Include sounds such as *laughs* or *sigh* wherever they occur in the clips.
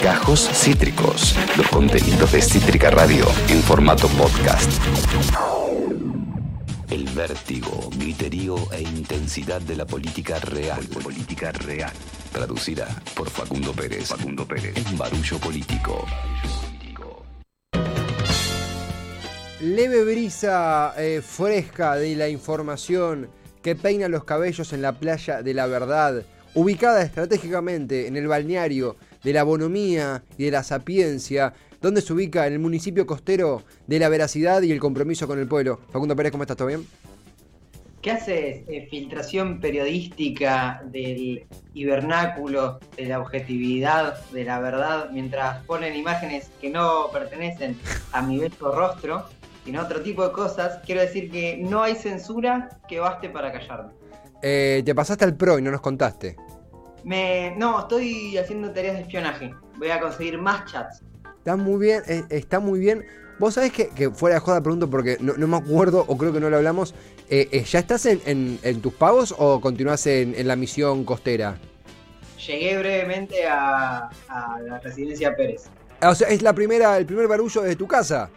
Gajos Cítricos, los contenidos de Cítrica Radio en formato podcast. El vértigo, griterío e intensidad de la política real. Política real. Traducida por Facundo Pérez. Facundo Pérez. En Barullo Político. Leve brisa eh, fresca de la información que peina los cabellos en la playa de la verdad, ubicada estratégicamente en el balneario de la bonomía y de la sapiencia, donde se ubica en el municipio costero de la veracidad y el compromiso con el pueblo. Facundo Pérez, ¿cómo estás? ¿Todo bien? ¿Qué haces? Eh, filtración periodística del hibernáculo, de la objetividad, de la verdad, mientras ponen imágenes que no pertenecen a mi bello rostro, sino otro tipo de cosas. Quiero decir que no hay censura que baste para callarme. Eh, te pasaste al pro y no nos contaste. Me, no, estoy haciendo tareas de espionaje. Voy a conseguir más chats. Está muy bien, eh, está muy bien. Vos sabés que, que fuera de joda pregunto porque no, me acuerdo o creo que no lo hablamos. Eh, ¿Ya estás en, tus pagos o continúas en, la misión costera? Llegué brevemente a, la residencia Pérez. Ah, o sea, es la primera, el primer barullo de tu casa.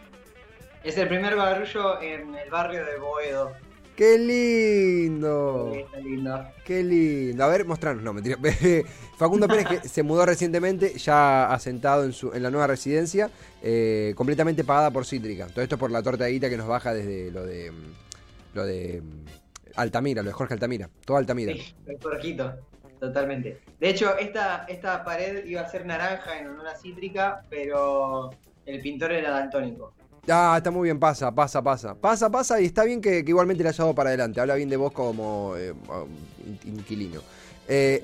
Es el primer barullo en el barrio de Boedo. ¡Qué lindo! Qué lindo. Qué lindo. A ver, mostranos. No, mentira. *laughs* Facundo Pérez, que se mudó recientemente, ya asentado en, su, en la nueva residencia, eh, completamente pagada por Cítrica. Todo esto por la torta de guita que nos baja desde lo de. Lo de. Altamira, lo de Jorge Altamira. Todo Altamira. Sí, el Totalmente. De hecho, esta, esta pared iba a ser naranja en honor a Cítrica, pero el pintor era daltónico. Ah, está muy bien, pasa, pasa, pasa. Pasa, pasa y está bien que, igualmente le haya dado para adelante. Habla bien de vos como eh, inquilino. Eh,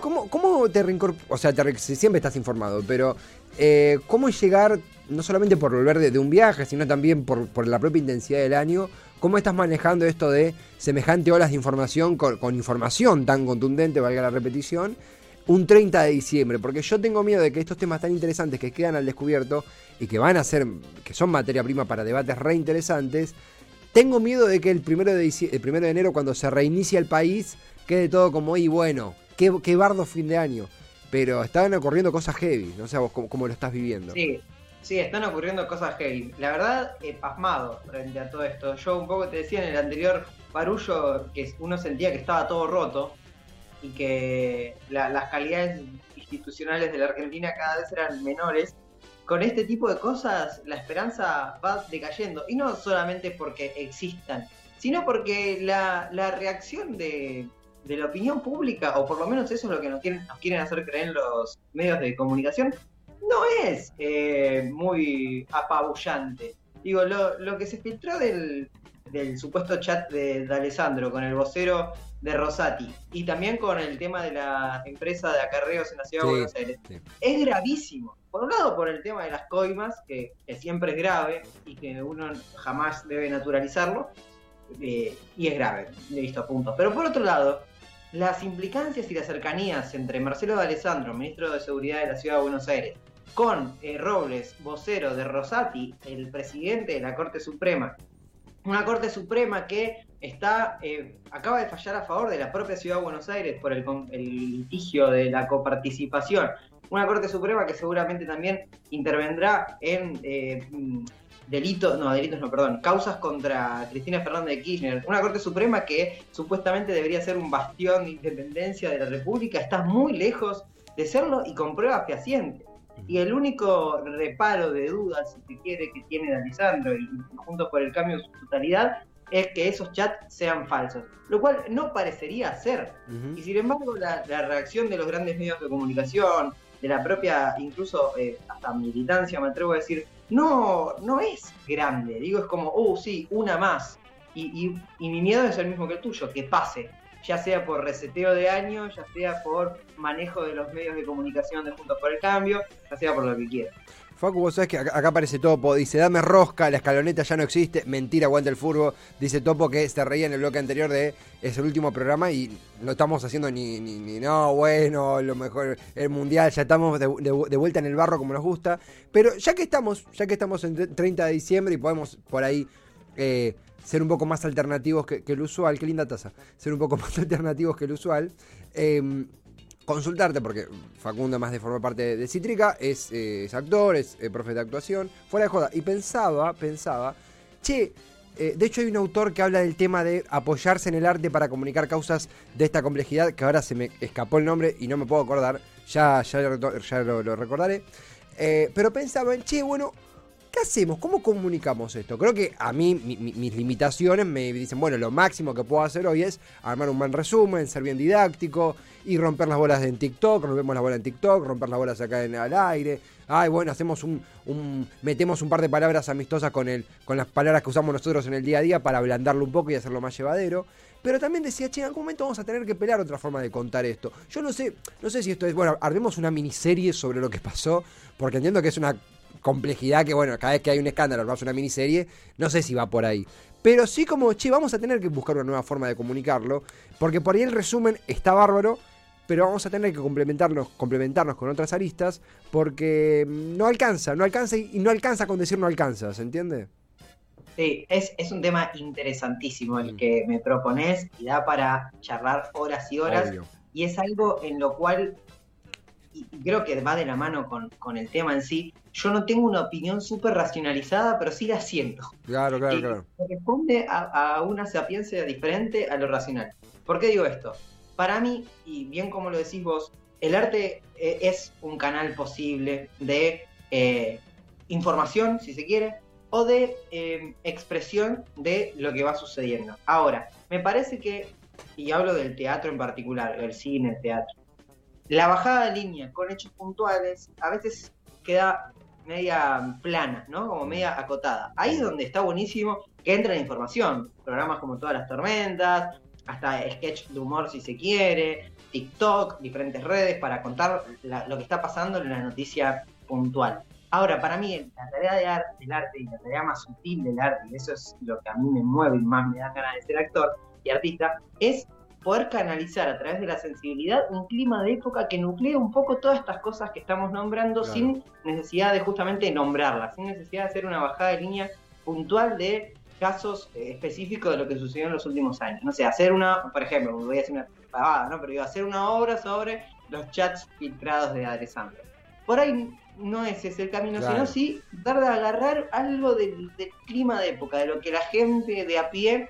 ¿cómo, ¿Cómo te reincorporas? O sea, siempre estás informado, pero eh, ¿cómo llegar, no solamente por volver de, un viaje, sino también por, la propia intensidad del año? ¿Cómo estás manejando esto de semejante olas de información con, con información tan contundente, valga la repetición? Un 30 de diciembre, porque yo tengo miedo de que estos temas tan interesantes que quedan al descubierto y que van a ser, que son materia prima para debates re interesantes, tengo miedo de que el primero de, el primero de enero, cuando se reinicia el país, quede todo como, y bueno, qué, qué bardo fin de año. Pero están ocurriendo cosas heavy, no sé vos cómo, lo estás viviendo. Sí, sí, están ocurriendo cosas heavy. La verdad, he pasmado frente a todo esto. Yo un poco te decía en el anterior barullo que uno sentía que estaba todo roto y que las calidades institucionales de la Argentina cada vez eran menores, con este tipo de cosas la esperanza va decayendo. Y no solamente porque existan, sino porque la, reacción de, la opinión pública, o por lo menos eso es lo que nos quieren, nos quieren hacer creer los medios de comunicación, no es eh, muy apabullante. Digo, lo, lo que se filtró del, del supuesto chat de, Alessandro con el vocero de Rosati y también con el tema de la empresa de acarreos en la ciudad de Buenos Aires. Es gravísimo. Por un lado, por el tema de las coimas, que, siempre es grave y que uno jamás debe naturalizarlo, eh, y es grave, listo, punto. Pero por otro lado, las implicancias y las cercanías entre Marcelo de Alessandro, ministro de Seguridad de la Ciudad de Buenos Aires, con eh, Robles, vocero de Rosati, el presidente de la Corte Suprema, una Corte Suprema que está eh, acaba de fallar a favor de la propia Ciudad de Buenos Aires por el, litigio de la coparticipación. Una Corte Suprema que seguramente también intervendrá en eh, delitos, no, delitos no, perdón, causas contra Cristina Fernández de Kirchner. Una Corte Suprema que supuestamente debería ser un bastión de independencia de la República, está muy lejos de serlo y con pruebas fehacientes. Y el único reparo de dudas, si se quiere, que tiene Alessandro y junto por el cambio de su totalidad, es que esos chats sean falsos. Lo cual no parecería ser. Y sin embargo, la, reacción de los grandes medios de comunicación, de la propia, incluso eh, hasta militancia, me atrevo a decir, no, no es grande. Digo, es como, oh, sí, una más. y mi miedo es el mismo que el tuyo, que pase ya sea por reseteo de año, ya sea por manejo de los medios de comunicación de Juntos por el Cambio, ya sea por lo que quiera. Facu, vos sabés que acá, aparece Topo, dice, dame rosca, la escaloneta ya no existe, mentira, aguanta el furbo, dice Topo que se reía en el bloque anterior de es el último programa y no estamos haciendo ni, ni, no, bueno, lo mejor, el mundial, ya estamos de, vuelta en el barro como nos gusta, pero ya que estamos, ya que estamos en 30 de diciembre y podemos por ahí eh, ser un poco más alternativos que, el usual. Qué linda taza. Ser un poco *laughs* más alternativos que el usual. Em, consultarte, porque Facundo, más de formar parte de Citrica, es, eh, actor, es eh, profe de actuación, fuera de joda. Y pensaba, pensaba, che, eh, de hecho hay un autor que habla del tema de apoyarse en el arte para comunicar causas de esta complejidad, que ahora se me escapó el nombre y no me puedo acordar, ya, ya, lo, lo, recordaré. pero pensaba en, che, bueno, ¿Qué hacemos? ¿Cómo comunicamos esto? Creo que a mí mis limitaciones me dicen, bueno, lo máximo que puedo hacer hoy es armar un buen resumen, ser bien didáctico y romper las bolas en TikTok, rompemos las bolas en TikTok, romper las bolas acá en al aire. Ay, bueno, hacemos un, metemos un par de palabras amistosas con el, con las palabras que usamos nosotros en el día a día para ablandarlo un poco y hacerlo más llevadero. Pero también decía, che, en algún momento vamos a tener que pelear otra forma de contar esto. Yo no sé, no sé si esto es, bueno, armemos una miniserie sobre lo que pasó, porque entiendo que es una complejidad que, bueno, cada vez que hay un escándalo, vas una miniserie, no sé si va por ahí. Pero sí como, che, vamos a tener que buscar una nueva forma de comunicarlo, porque por ahí el resumen está bárbaro, pero vamos a tener que complementarnos, complementarnos con otras aristas, porque no alcanza, no alcanza y no alcanza con decir no alcanza, ¿se entiende? Sí, es, un tema interesantísimo el mm. que me propones y da para charlar horas y horas. Y es algo en lo cual y creo que va de la mano con, el tema en sí, yo no tengo una opinión súper racionalizada, pero sí la siento. Claro, claro, claro. Responde a, una sapiencia diferente a lo racional. ¿Por qué digo esto? Para mí, y bien como lo decís vos, el arte eh, es un canal posible de eh, información, si se quiere, o de eh, expresión de lo que va sucediendo. Ahora, me parece que, y hablo del teatro en particular, el cine, el teatro, la bajada de línea con hechos puntuales a veces queda media plana, ¿no? Como media acotada. Ahí es donde está buenísimo que entra la información. Programas como Todas las Tormentas, hasta sketch de humor si se quiere, TikTok, diferentes redes para contar lo que está pasando en la noticia puntual. Ahora, para mí, la tarea de arte, del arte y la tarea más sutil del arte, y eso es lo que a mí me mueve y más me da ganas de ser actor y artista, es poder canalizar a través de la sensibilidad un clima de época que nuclea un poco todas estas cosas que estamos nombrando sin necesidad de justamente nombrarlas, sin necesidad de hacer una bajada de línea puntual de casos eh, específicos de lo que sucedió en los últimos años. No sé, hacer una, por ejemplo, voy a hacer una pavada, ¿no? Pero iba a hacer una obra sobre los chats filtrados de Alessandro. Por ahí no ese es el camino, sino sí dar de agarrar algo del, del clima de época, de lo que la gente de a pie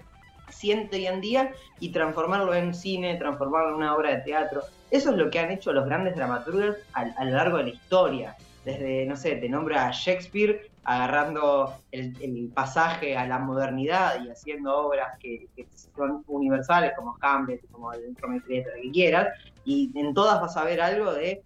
siente hoy en día y transformarlo en cine, transformarlo en una obra de teatro. Eso es lo que han hecho los grandes dramaturgos a, lo largo de la historia. Desde, no sé, te nombra a Shakespeare agarrando el, pasaje a la modernidad y haciendo obras que, son universales como Hamlet, como el Prometeo, que quieras, y en todas vas a ver algo de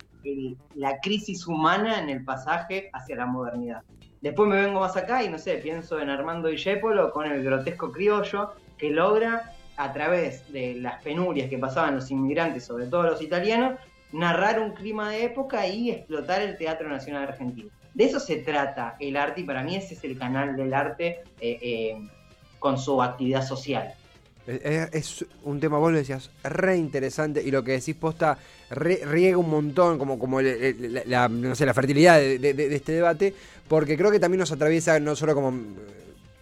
la crisis humana en el pasaje hacia la modernidad. Después me vengo más acá y no sé, pienso en Armando Discepolo con el grotesco criollo, que logra, a través de las penurias que pasaban los inmigrantes, sobre todo los italianos, narrar un clima de época y explotar el Teatro Nacional Argentino. De eso se trata el arte y para mí ese es el canal del arte eh, eh, con su actividad social. Es, un tema, vos lo decías, re interesante y lo que decís posta riega un montón como, como la, no sé, la fertilidad de, este debate, porque creo que también nos atraviesa no solo como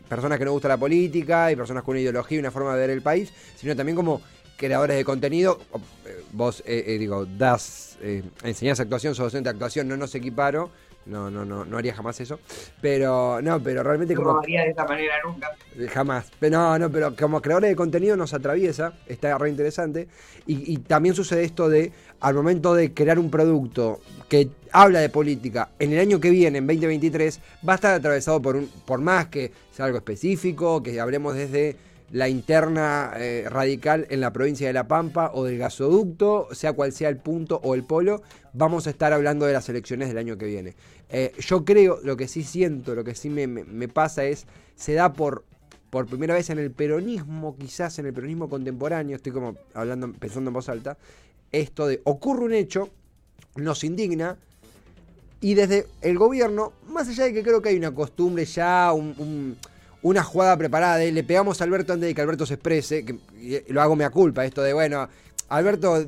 personas que no gusta la política y personas con una ideología y una forma de ver el país, sino también como creadores de contenido. Eh, vos, eh, eh, digo, das, enseñás actuación, sos docente de actuación, no nos equiparo. No, no, no, no haría jamás eso. Pero, no, pero realmente no como. haría de esa manera nunca. Jamás. Pero no, no, pero como creadores de contenido nos atraviesa, está re interesante. Y, y también sucede esto de, al momento de crear un producto que habla de política en el año que viene, en 2023, va a estar atravesado por, un, por más que sea algo específico, que hablemos desde la interna eh, radical en la provincia de La Pampa o del gasoducto, sea cual sea el punto o el polo, vamos a estar hablando de las elecciones del año que viene. Eh, yo creo, lo que sí siento, lo que sí me, pasa es, se da por, por primera vez en el peronismo, quizás en el peronismo contemporáneo, estoy como hablando, pensando en voz alta, esto de ocurre un hecho, nos indigna, y desde el gobierno, más allá de que creo que hay una costumbre ya, una jugada preparada de le pegamos a Alberto antes de que Alberto se exprese, que lo hago mea culpa, esto de bueno, Alberto,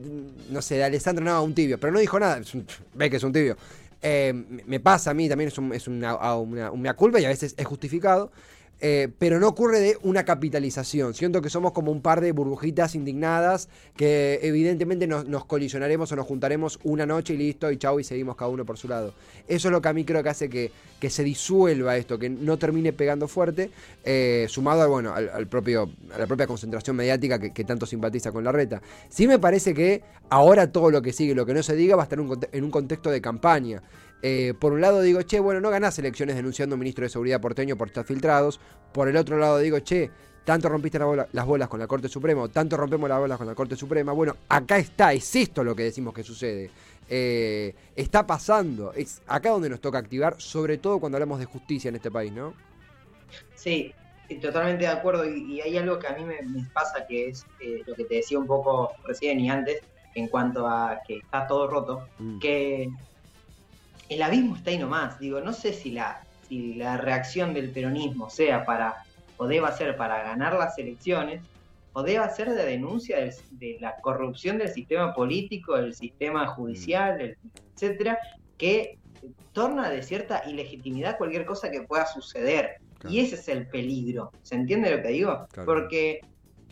no sé, de Alessandro no, un tibio, pero no dijo nada, *laughs* ve que es un tibio. Eh, me pasa a mí también, es, un, una, mea culpa y a veces es justificado. Eh, pero no ocurre de una capitalización. Siento que somos como un par de burbujitas indignadas que evidentemente nos, colisionaremos o nos juntaremos una noche y listo, y chau, y seguimos cada uno por su lado. Eso es lo que a mí creo que hace que, que se disuelva esto, que no termine pegando fuerte, eh, sumado bueno, al, propio, a la propia concentración mediática que, tanto simpatiza con la reta. Sí me parece que ahora todo lo que sigue, lo que no se diga, va a estar en un contexto de campaña. Eh, por un lado digo, che, bueno, no ganás elecciones denunciando a un ministro de Seguridad porteño por estar filtrados. Por el otro lado digo, che, tanto rompiste las bolas con la Corte Suprema, tanto rompemos las bolas con la Corte Suprema. Bueno, acá está, es esto lo que decimos que sucede. Eh, está pasando, es acá donde nos toca activar, sobre todo cuando hablamos de justicia en este país, ¿no? Sí, totalmente de acuerdo. Y, hay algo que a mí me, pasa, que es eh, lo que te decía un poco recién y antes, en cuanto a que está todo roto, mm. que el abismo está ahí nomás. Digo, no sé si la, si la reacción del peronismo sea para, o deba ser para ganar las elecciones, o deba ser de denuncia de, la corrupción del sistema político, del sistema judicial, etcétera, que torna de cierta ilegitimidad cualquier cosa que pueda suceder. Y ese es el peligro. ¿Se entiende lo que digo? Porque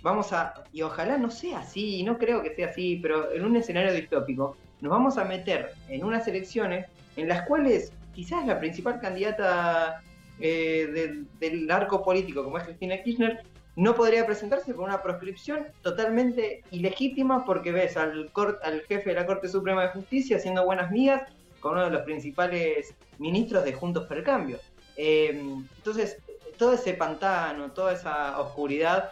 vamos a, y ojalá no sea así, no creo que sea así, pero en un escenario distópico, nos vamos a meter en unas elecciones en las cuales quizás la principal candidata eh, del arco político, como es Cristina Kirchner, no podría presentarse por una proscripción totalmente ilegítima porque ves al, al jefe de la Corte Suprema de Justicia haciendo buenas migas con uno de los principales ministros de Juntos por el Cambio. Eh, entonces, todo ese pantano, toda esa oscuridad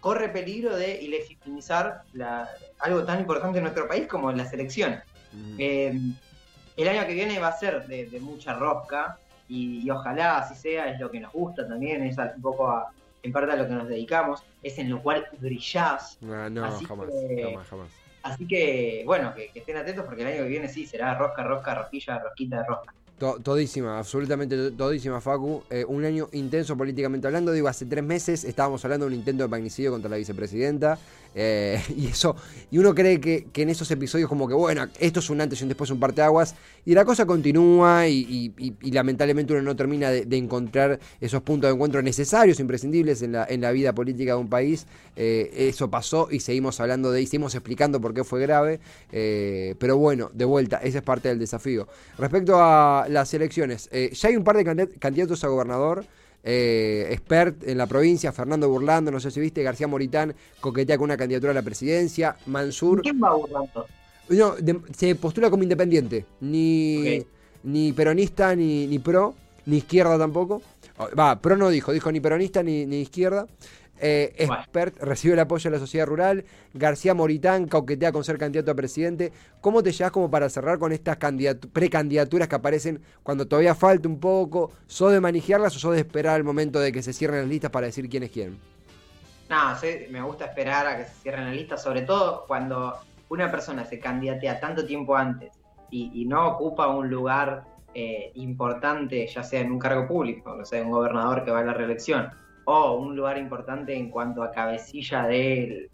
corre peligro de ilegitimizar algo tan importante en nuestro país como las elecciones. Eh, el año que viene va a ser de, mucha rosca y, ojalá así sea, es lo que nos gusta también, es un poco en parte a lo que nos dedicamos, es en lo cual brillás. No, así jamás, que, jamás, Así que, bueno, que, estén atentos porque el año que viene sí será rosca, rosca, rosquilla, rosquita de rosca todísima, absolutamente todísima, Facu. Eh, un año intenso políticamente hablando. Digo, hace tres meses estábamos hablando de un intento de magnicidio contra la vicepresidenta. Eh, *laughs* y eso, y uno cree que, en esos episodios, como que bueno, esto es un antes y un después, un parteaguas. Y la cosa continúa y, lamentablemente uno no termina de, encontrar esos puntos de encuentro necesarios, imprescindibles en la, en la vida política de un país. Eh, eso pasó y seguimos hablando de y seguimos explicando por qué fue grave. pero bueno, de vuelta, esa es parte del desafío. Respecto a las elecciones. Eh, ya hay un par de candidatos a gobernador. Eh, expert en la provincia, Fernando Burlando, no sé si viste, García Moritán coquetea con una candidatura a la presidencia, Mansur. ¿Quién va Burlando? No, se postula como independiente, ni, ni peronista, ni, ni pro, ni izquierda tampoco. Va, pro no dijo, dijo ni peronista ni, ni izquierda. Eh, expert recibe el apoyo de la sociedad rural. García Moritán coquetea con ser candidato a presidente. ¿Cómo te llevas como para cerrar con estas precandidaturas que aparecen cuando todavía falta un poco? ¿Sos de manejarlas o sos de esperar el momento de que se cierren las listas para decir quién es quién? No, sí, me gusta esperar a que se cierren las listas, sobre todo cuando una persona se candidatea tanto tiempo antes y, no ocupa un lugar eh, importante, ya sea en un cargo público, no sea un gobernador que va a la reelección o un lugar importante en cuanto a cabecilla de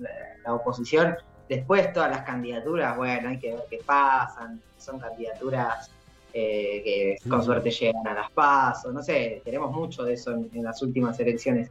la, oposición. Después todas las candidaturas, bueno, hay que ver qué pasan, son candidaturas eh, que con suerte llegan a las pasos, no sé, tenemos mucho de eso en, las últimas elecciones.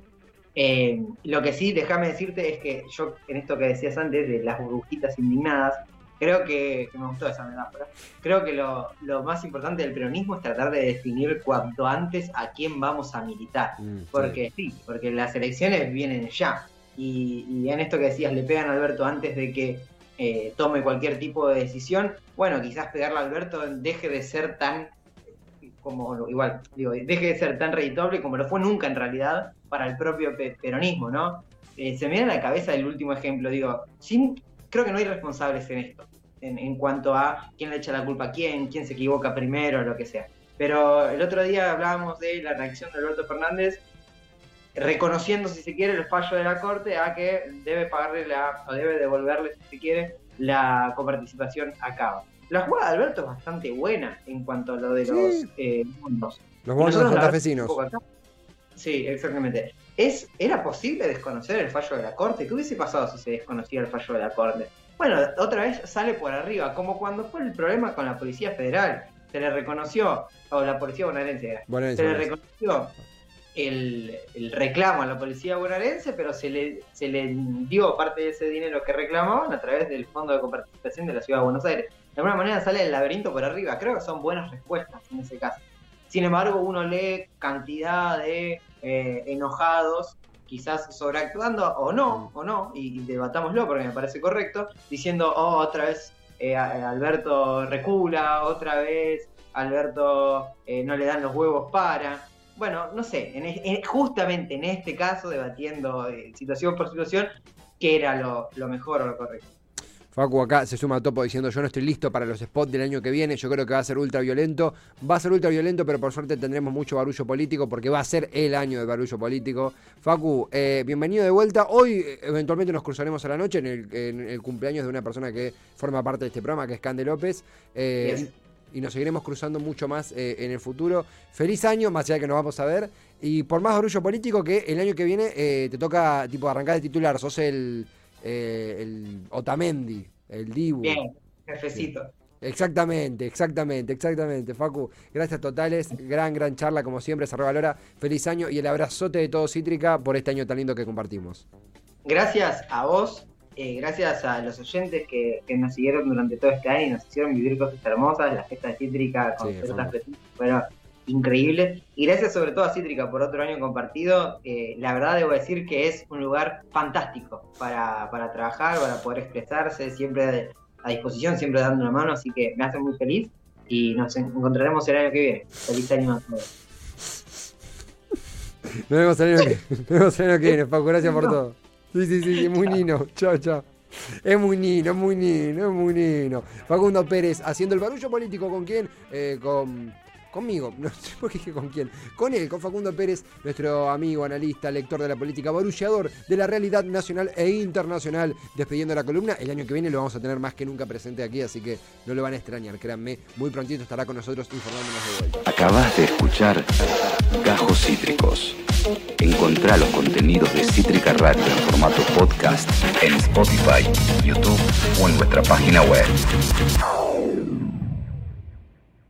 Eh, lo que sí, déjame decirte es que yo, en esto que decías antes, de las burbujitas indignadas, creo que, me gustó esa metáfora, creo que lo, más importante del peronismo es tratar de definir cuanto antes a quién vamos a militar. Mm, porque sí. porque las elecciones vienen ya. Y, en esto que decías, le pegan a Alberto antes de que eh, tome cualquier tipo de decisión, bueno, quizás pegarle a Alberto deje de ser tan como igual, digo, deje de ser tan reditable como lo fue nunca en realidad para el propio peronismo, ¿no? Eh, se me viene a la cabeza el último ejemplo, digo, sin creo que no hay responsables en esto, en, cuanto a quién le echa la culpa a quién, quién se equivoca primero, lo que sea. Pero el otro día hablábamos de la reacción de Alberto Fernández, reconociendo, si se quiere, el fallo de la Corte a que debe pagarle la, o debe devolverle, si se quiere, la coparticipación a Cava. La jugada de Alberto es bastante buena en cuanto a lo de los eh, mundos. Los mundos Sí, exactamente. ¿Es, ¿Era posible desconocer el fallo de la Corte? ¿Qué hubiese pasado si se desconocía el fallo de la Corte? Bueno, otra vez sale por arriba, como cuando fue el problema con la Policía Federal. Se le reconoció, o la Policía bonaerense, se le reconoció el, reclamo a la policía bonaerense, pero se le, se le dio parte de ese dinero que reclamaban a través del Fondo de Comparticipación de la Ciudad de Buenos Aires. De alguna manera sale el laberinto por arriba. Creo que son buenas respuestas en ese caso. Sin embargo, uno lee cantidad de eh, enojados, quizás sobreactuando o no, o no, y, debatámoslo porque me parece correcto, diciendo, oh, otra vez eh, Alberto recula, otra vez Alberto eh, no le dan los huevos para bueno, no sé, justamente en este caso, debatiendo eh, situación por situación, qué era lo, mejor o lo correcto. Facu acá se suma a topo diciendo yo no estoy listo para los spots del año que viene, yo creo que va a ser ultra violento, va a ser ultra violento, pero por suerte tendremos mucho barullo político porque va a ser el año de barullo político. Facu, eh, bienvenido de vuelta. Hoy eh, eventualmente nos cruzaremos a la noche en el, cumpleaños de una persona que forma parte de este programa, que es Cande López y nos seguiremos cruzando mucho más eh, en el futuro. Feliz año, más allá de que nos vamos a ver. Y por más orgullo político que el año que viene eh, te toca tipo arrancar de titular, sos el, eh, el Otamendi, el Dibu. Bien, jefecito. Exactamente, exactamente, exactamente. Facu, gracias totales. Gran, gran charla, como siempre. Se revalora. Feliz año y el abrazote de todo Cítrica por este año tan lindo que compartimos. Gracias a vos eh, gracias a los oyentes que, nos siguieron durante todo este año y nos hicieron vivir cosas hermosas, la fiesta de Cítrica con ciertas fueron increíbles. Y gracias sobre todo a Cítrica por otro año compartido. Eh, la verdad debo decir que es un lugar fantástico para, trabajar, para poder expresarse, siempre a disposición, siempre dando una mano, así que me hace muy feliz y nos encontraremos el año que viene. Feliz año a todos. Nos vemos el año que, viene, *laughs* Paco. Gracias por todo. Sí, sí, sí, muy nino. Chao, chao. Es muy nino, es muy nino, es muy nino. Facundo Pérez haciendo el barullo político con quién? Eh, con conmigo, *laughs* no sé por qué con quién, con él, con Facundo Pérez, nuestro amigo, analista, lector de la política, barullador de la realidad nacional e internacional, despidiendo la columna. El año que viene lo vamos a tener más que nunca presente aquí, así que no lo van a extrañar, créanme, muy prontito estará con nosotros informándonos de vuelta. Acabas de escuchar Gajos Cítricos. Encontrá los contenidos de Cítrica Radio en formato podcast en Spotify, YouTube o en nuestra página web.